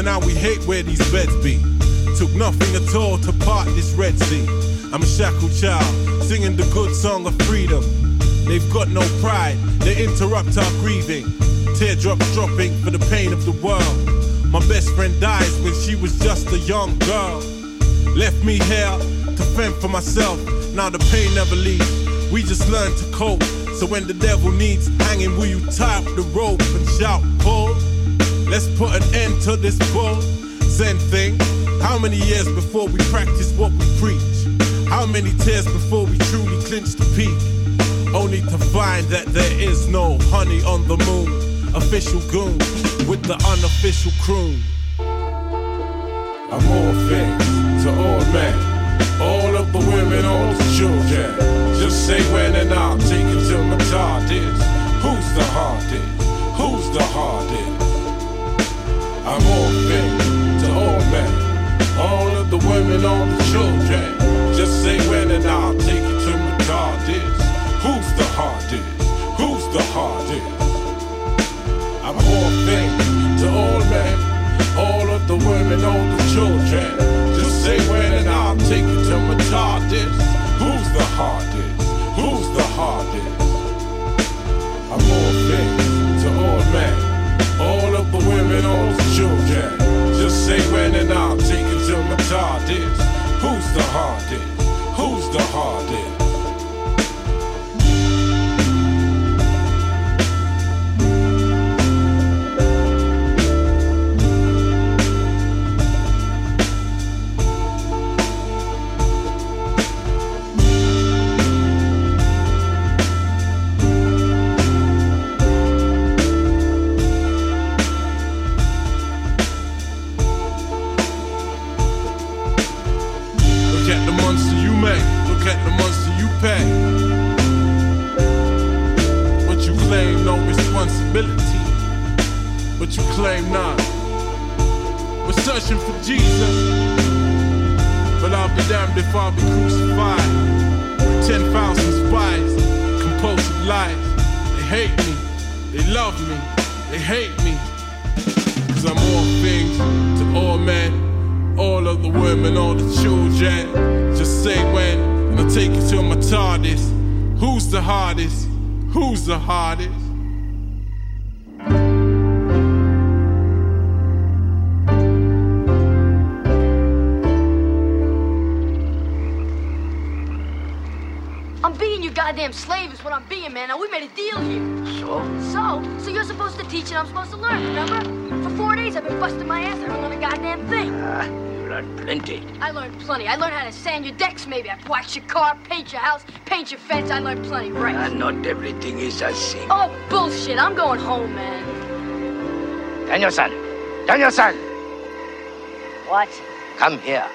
and now we hate where these beds be. Took nothing at all to part this Red Sea. I'm a shackled child, singing the good song of freedom. They've got no pride, they interrupt our grieving. Teardrops dropping for the pain of the world. My best friend dies when she was just a young girl. Left me here to fend for myself. Now the pain never leaves. We just learn to cope. So when the devil needs hanging, will you tie up the rope and shout, pull? Let's put an end to this bull. Zen thing. How many years before we practice what we preach? How many tears before we truly clinch the peak? Only to find that there is no honey on the moon. Official goon with the unofficial croon. I'm all things to all men, all of the women, all the children. Just say when and I'll take it till my TARDIS. Who's the hardest? Who's the hardest? I'm all to all men, all of the women, all the children. Just say when and I'll take it to my TARDIS. Who's the hardest? Who's the hardest? I'm all to all men, all of the women, all the children. Just say when and I'll take it to my TARDIS. Who's the hardest? Who's the hardest? I'm all all all of the women, all the children. Just say when and I'll take it to my TARDIS. Who's the hardest? Who's the hardest? But you claim not. We're searching for Jesus. But I'll be damned if I'll be crucified. With 10,000 spies, compulsive lies. They hate me. They love me. They hate me. Cause I'm all things to all men. All of the women, all the children. Just say when, and I'll take you to my TARDIS. Who's the hardest? Who's the hardest? I'm being, man. Now we made a deal here. So? So? So you're supposed to teach and I'm supposed to learn, remember? For four days I've been busting my ass. I don't learn a goddamn thing. Ah, you learned plenty. I learned plenty. I learned how to sand your decks, maybe. I wax your car, paint your house, paint your fence. I learned plenty, right? And not everything is as simple. Oh, bullshit. I'm going home, man. Daniel-san! Daniel-san! What? Come here.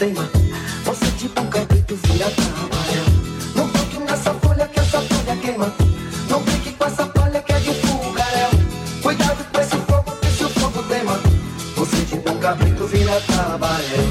Você é tipo um cabrito vira trabalhar. Não toque nessa folha que essa folha queima. Não brinque com essa palha que é de fogaréu. Cuidado com esse fogo que esse fogo tema. Você é tipo um cabrito vira trabalhar.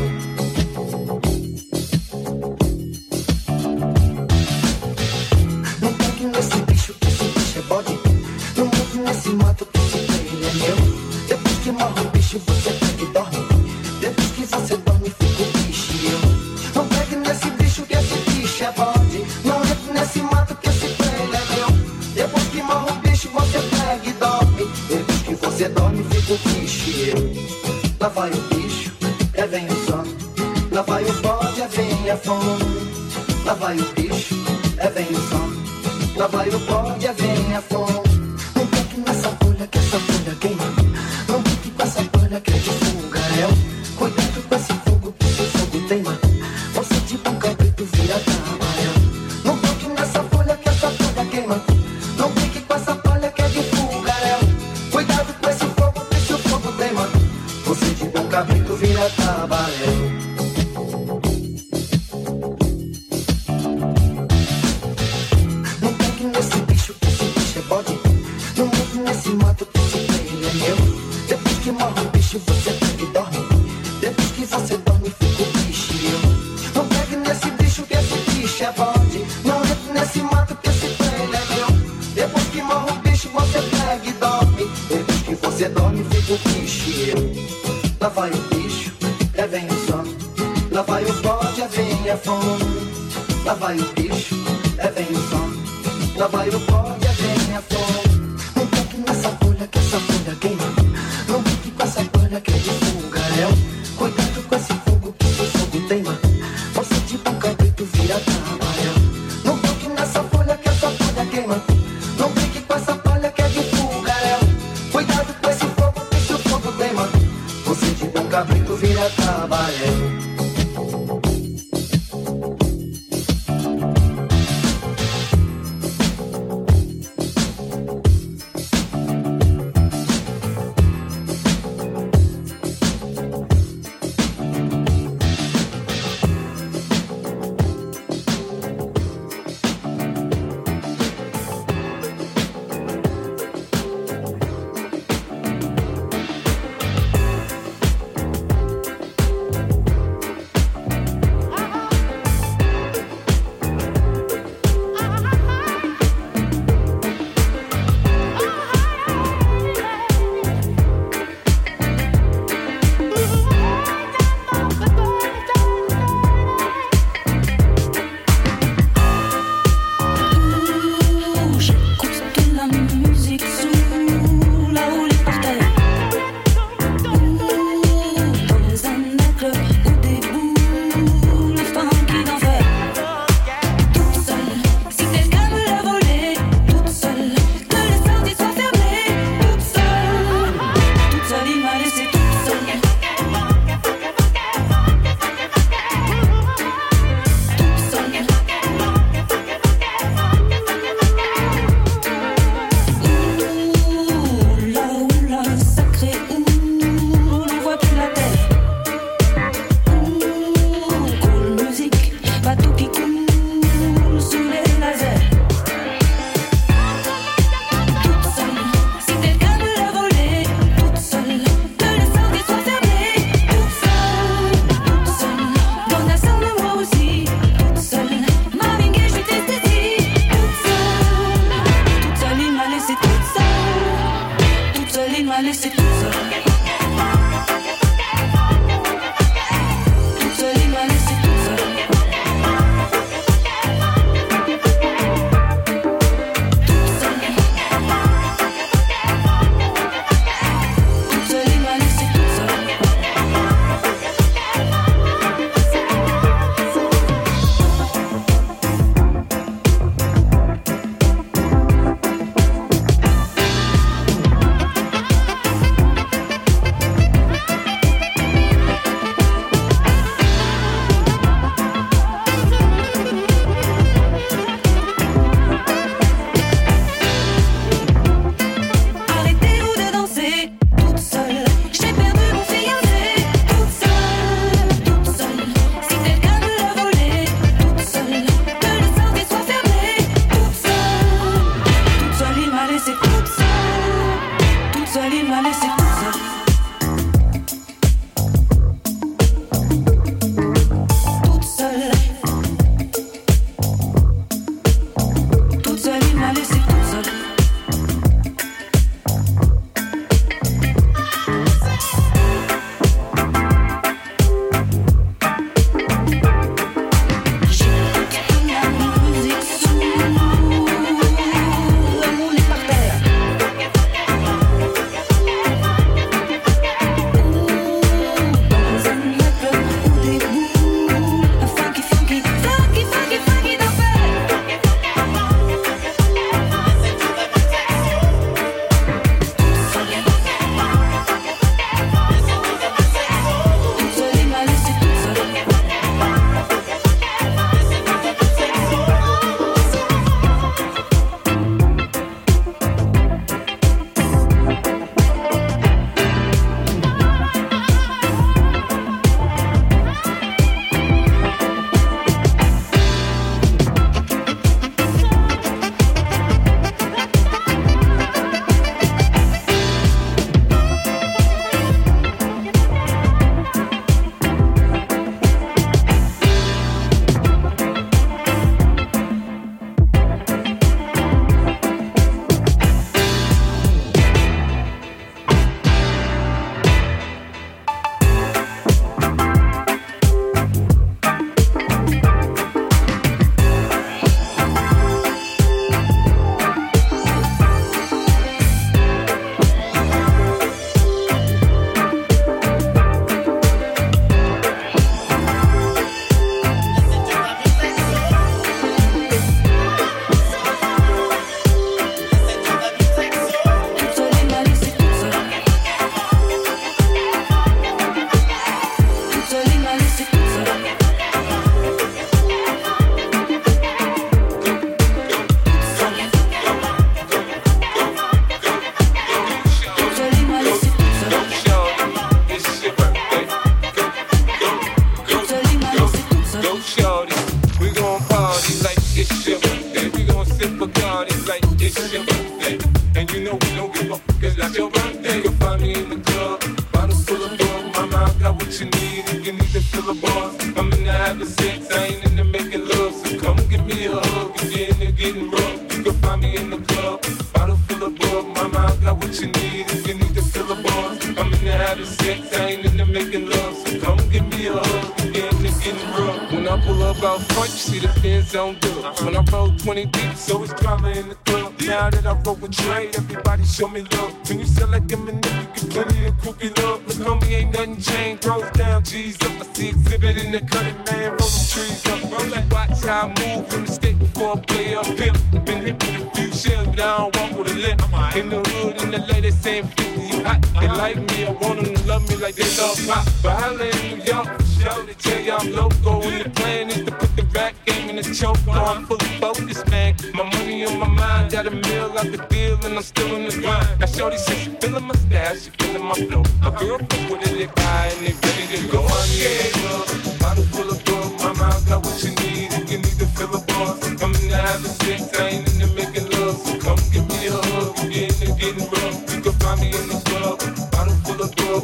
When I pull up out front, you see the Benz on dub. When I roll 20 deep, so it's drama in the club. Now that I roll with Dre, everybody show me love. When you sell like them and you get plenty of cookie love. Look, homie, ain't nothing changed. Throws down, G's up. I see exhibit in the cutting, man. Roll them trees up. That watch how I move in the state before I play up pimp. Been hit with a few shells, but I don't walk with a limp. In the hood, in the lady saying 50 hot. They like me, I want them to love me like they love pop. But holla in New York, show they tell you I'm loco. And the plan is to put the rap game in the choke. I'm fully focused, man. My money on my mind, got a meal out the deal, and I'm still in the grind. Now, Shorty says she feeling my style, she feeling my flow. A girl fuck with it, they buy, and they ready to go. Yeah, bottle full of bug, my mouth got what you need, you need to fill a boss. I'm in the having sex, I ain't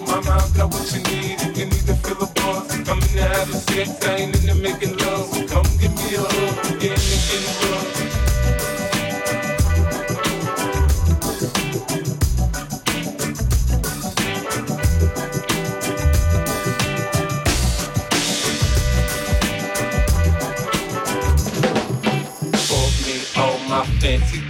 my mouth got what you need, if you need to fill a boss. I'm in the having sex, I ain't in the making love, so come give me a hug.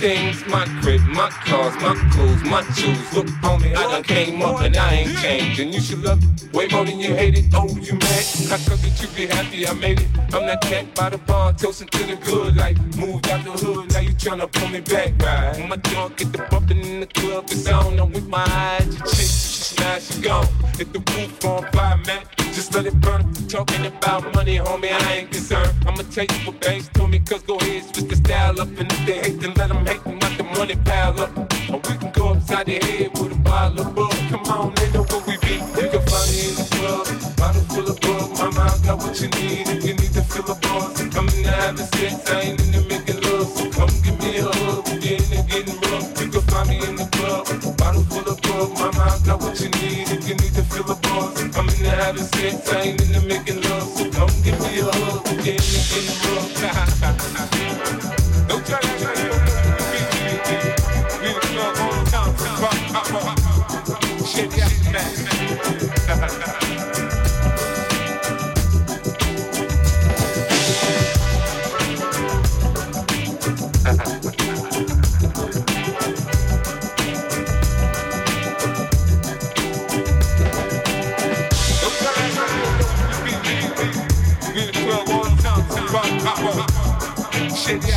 Things, my crib, my cars, my clothes, my shoes. Look, homie, I done came up and I ain't changed. And you should love it way more than you hate it. Oh, you mad? How come that you be happy I made it? I'm that cat by the bar, toasting to the good life. Moved out the hood, now you tryna pull me back, right? When my dog get the bumping in the club, it's on. I'm with my eyes, now she gone. Hit the roof on fire, man. Just let it burn. Talking about money, homie, I ain't concerned. I'ma you what banks told me, cause go ahead, switch the style up. And if they hate, then let them hate them, let the money pile up. Or we can go upside the head with a bottle of. Come on, they know where we be. You can find me in the club, bottle full of bug. My mind got what you need if you need to fill a buzz. I'm in the having I ain't in the what you need if you need to feel a buzz. I'm in the having sex, I ain't in the making love. So come give me a hug, get in the rough. Shit,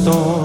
estoy.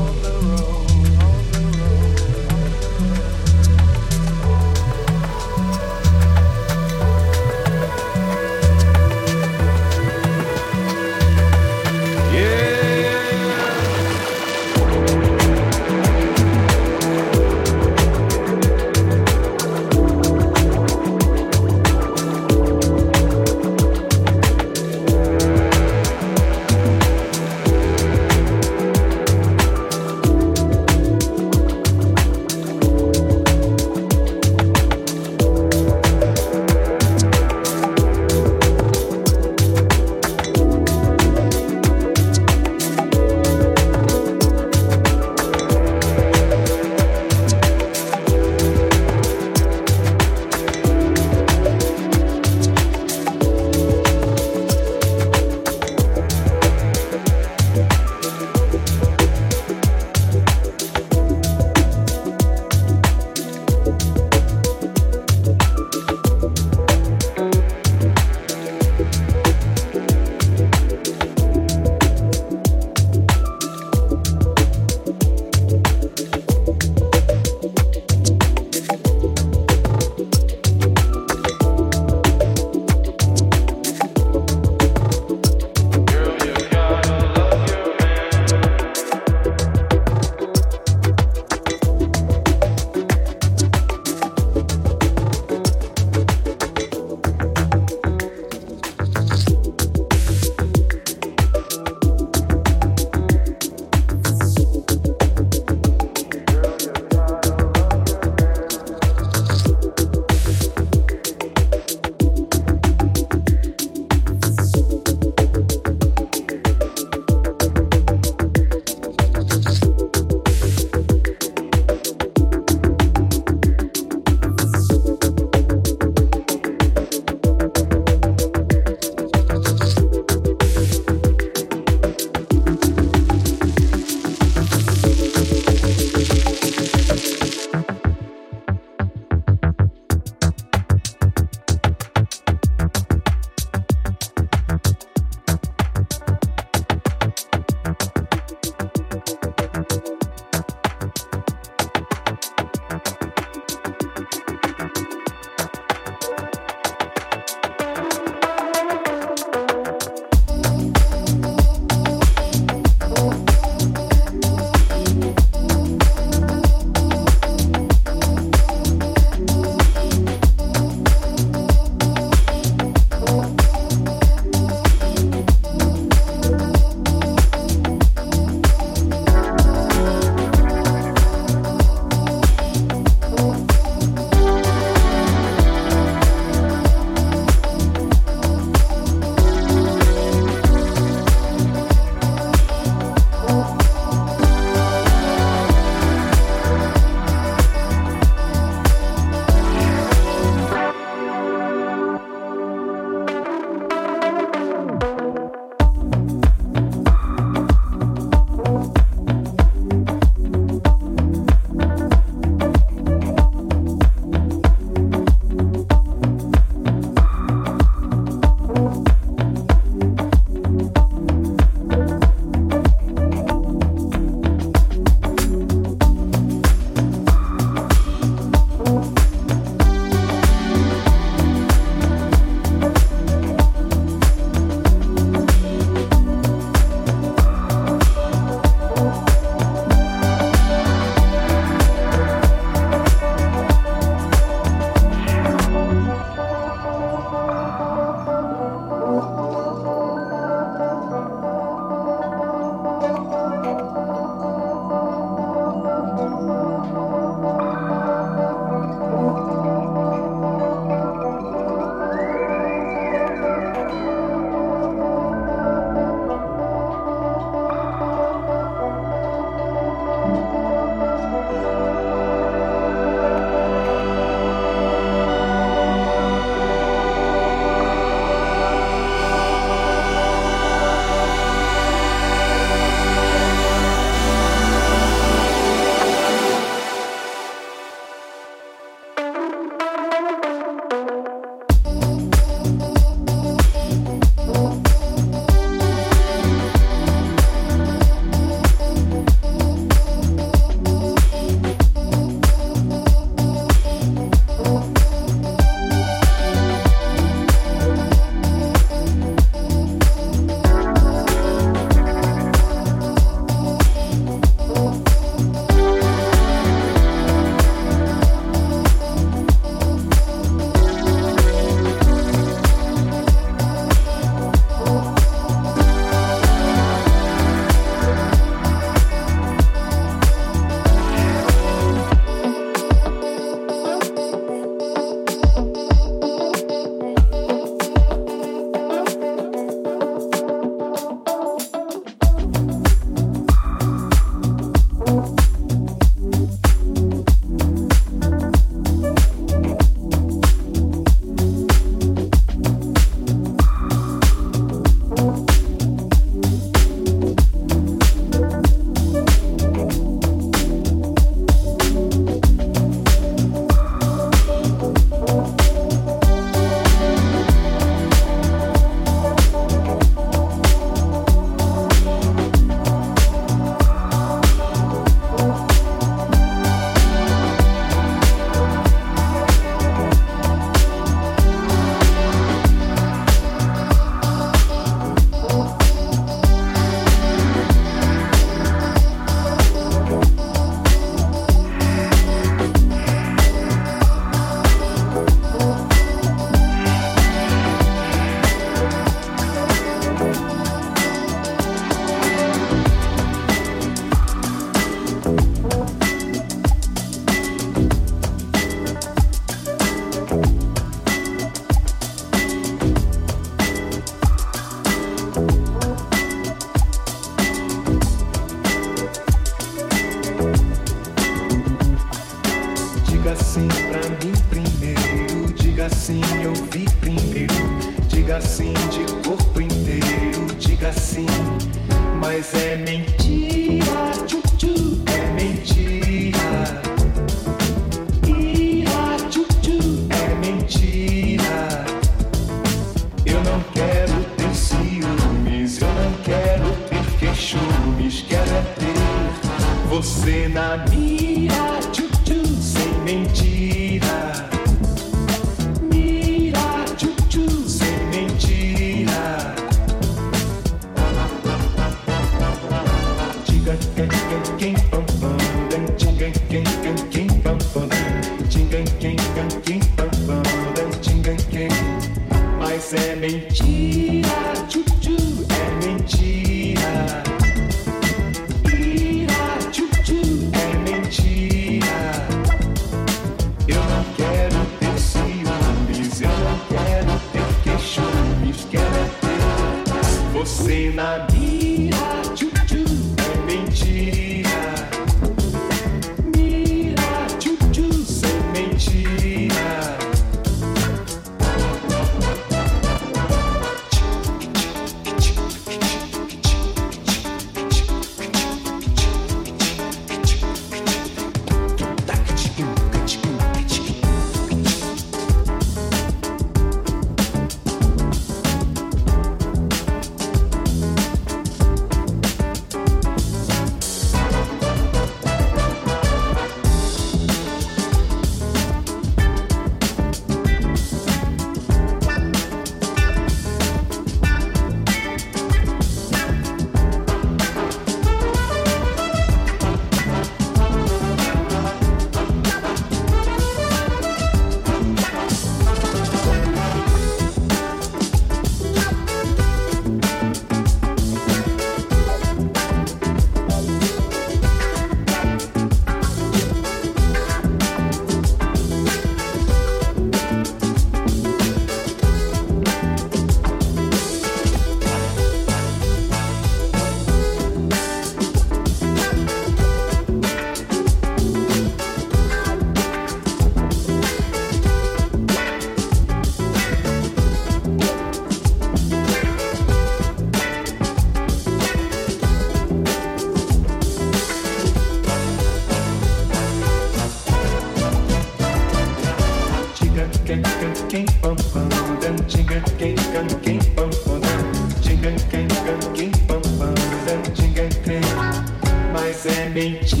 serpente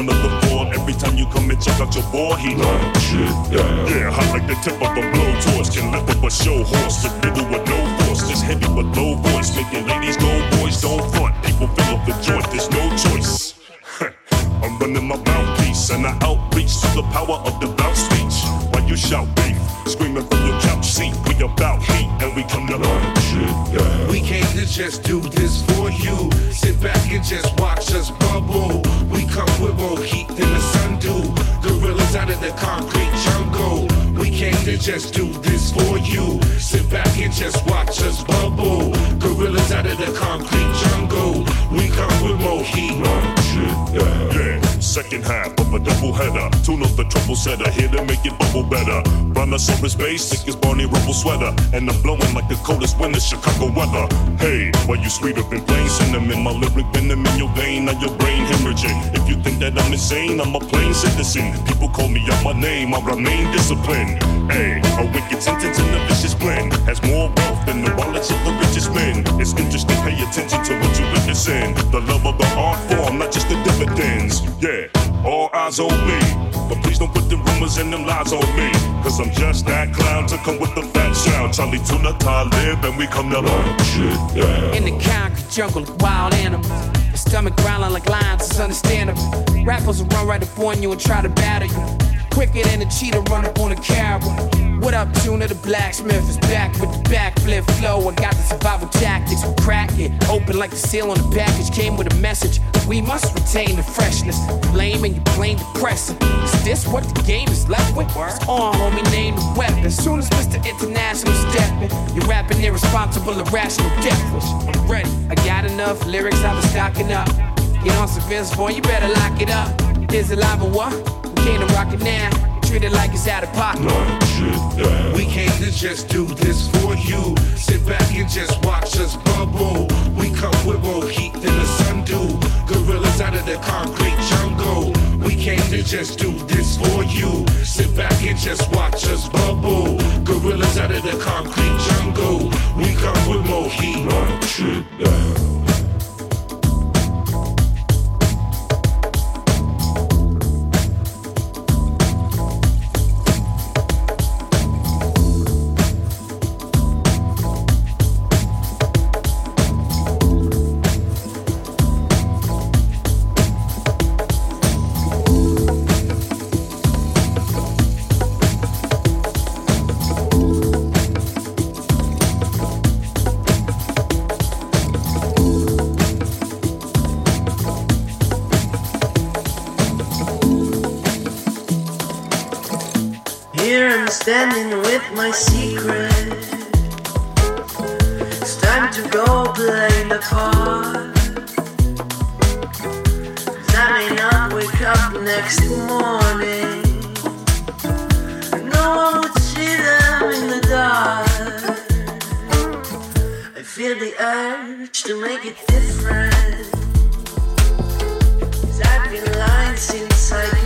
of the four. Every time you come and check out your boy, he knock Brontosaurus base, thick as Barney Rubble sweater. And I'm blowing like the coldest winter Chicago weather. Hey, why you sweeter than plain cinnamon? My lyric venom in your vein, now your brain hemorrhaging. If you think that I'm insane, I'm a plain citizen. People call me out my name, I remain disciplined. Hey, a wicked sentence in a vicious blend. Has more wealth than the wallets of the richest men. It's interesting, pay attention to what you witnessing. The love of the art form, not just the dividends. Yeah, all eyes on me. Rumors and them lies on me. Cause I'm just that clown to come with the fat sound. Charlie Tuna, Talib, and we come to learn shit down. In the concrete jungle wild animals. Your stomach growling like lions, it's understandable. Rappers will run right up on you and try to battle you. Quicker than a cheetah run up on a caribou. What up, tuna? The blacksmith is back with the backflip flow. I got the survival tactics. We crack it open like the seal on the package came with a message. We must retain the freshness. Lame and you plain depressing. Is this what the game is left with? It's on, homie. Name the weapon. Soon as Mr. International stepping, you're rapping irresponsible, irrational, deathless. I'm ready. I got enough lyrics. I've been stocking up. Get on some Vince Vaughn, you better lock it up. Is it live or what? We came to rock it now. Treat it like it's out of pocket. We came to just do this for you. Sit back and just watch us bubble. We come with more heat than the sun do. Gorillas out of the concrete jungle. Came to just do this for you. Sit back and just watch us bubble. Gorillas out of the concrete jungle. We come with more heat. Here I'm standing with my secret. It's time to go play the part. I may not wake up next morning. No one would see them in the dark. I feel the urge to make it different. Cause I've been lying since I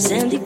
sandy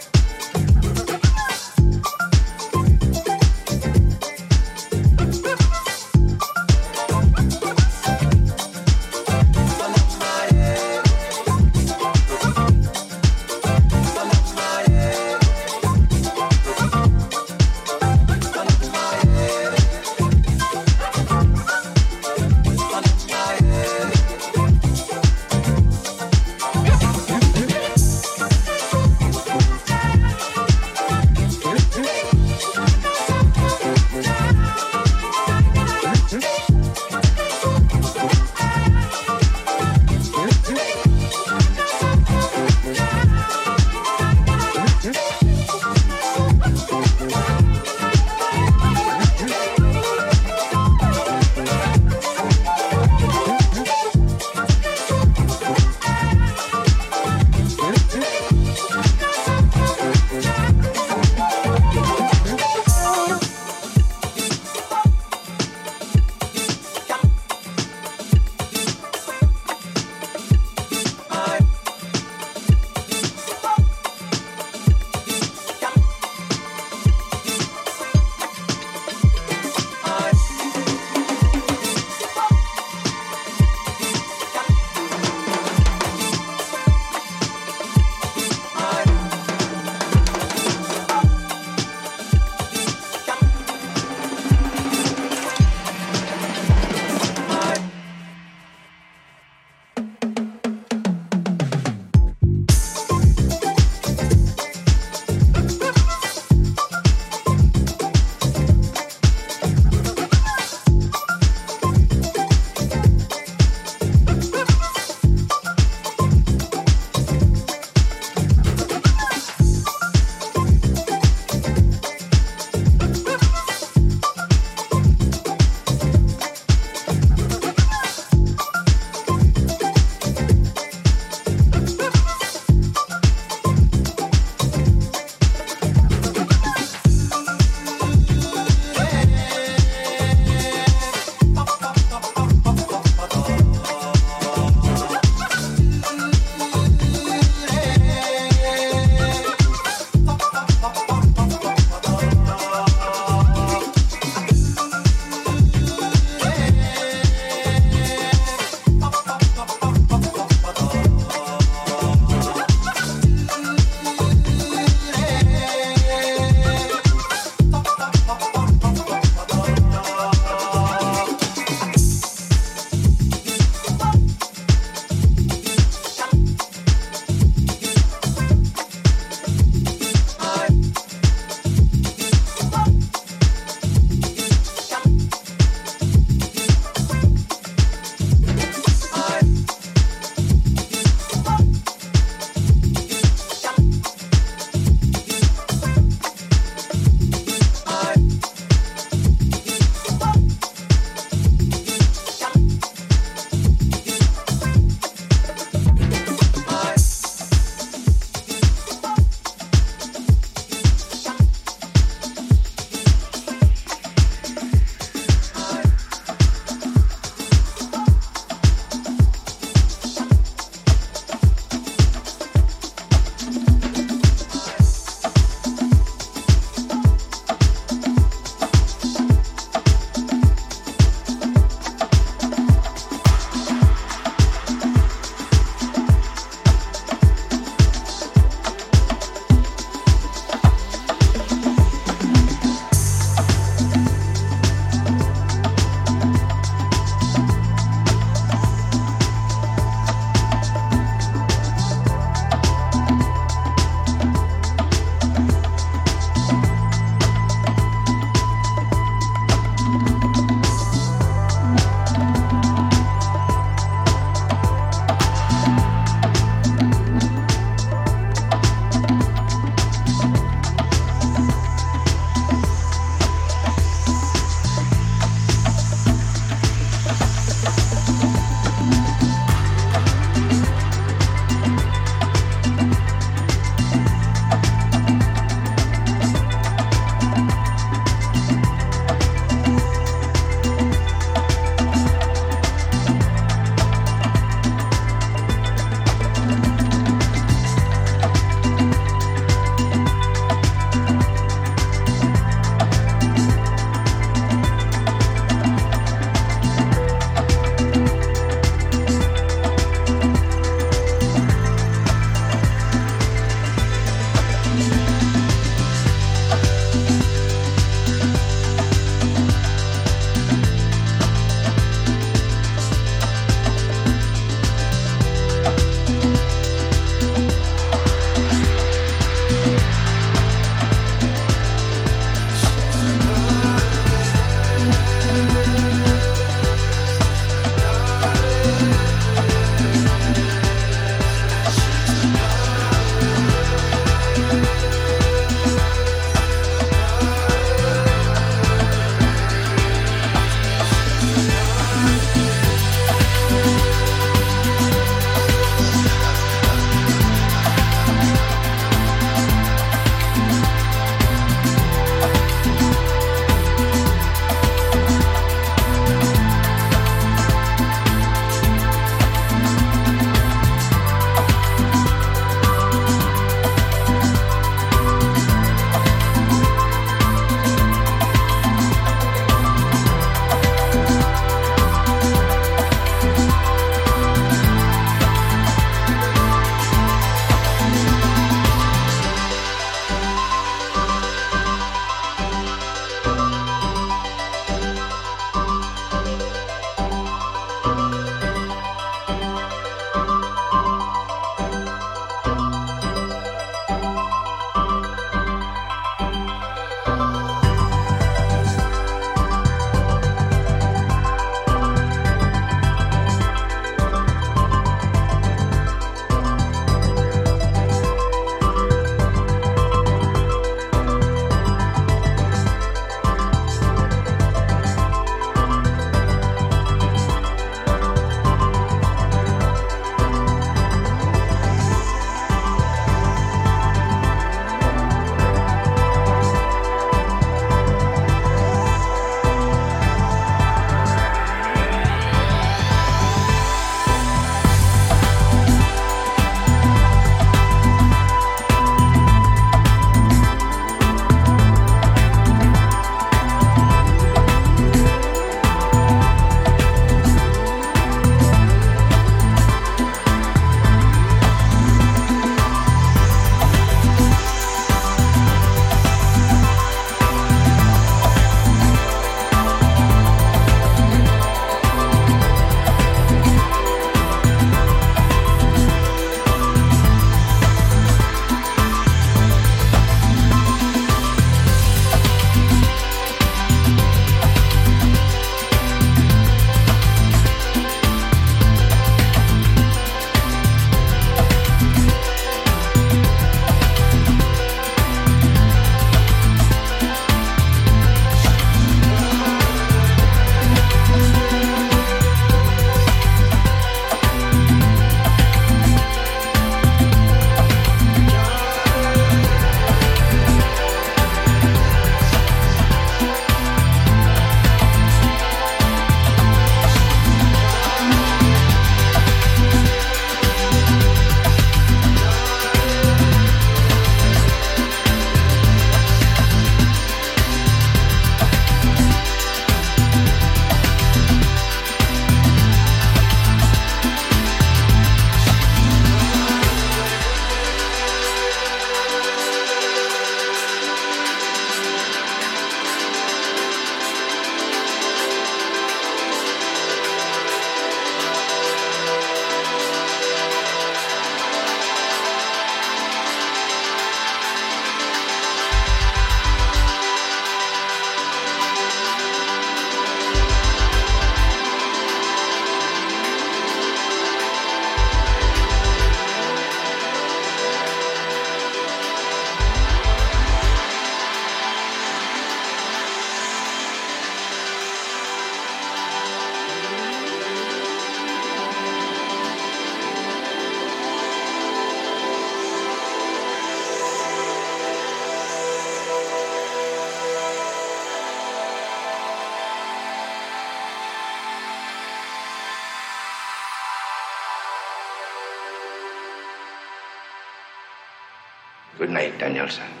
Olsen.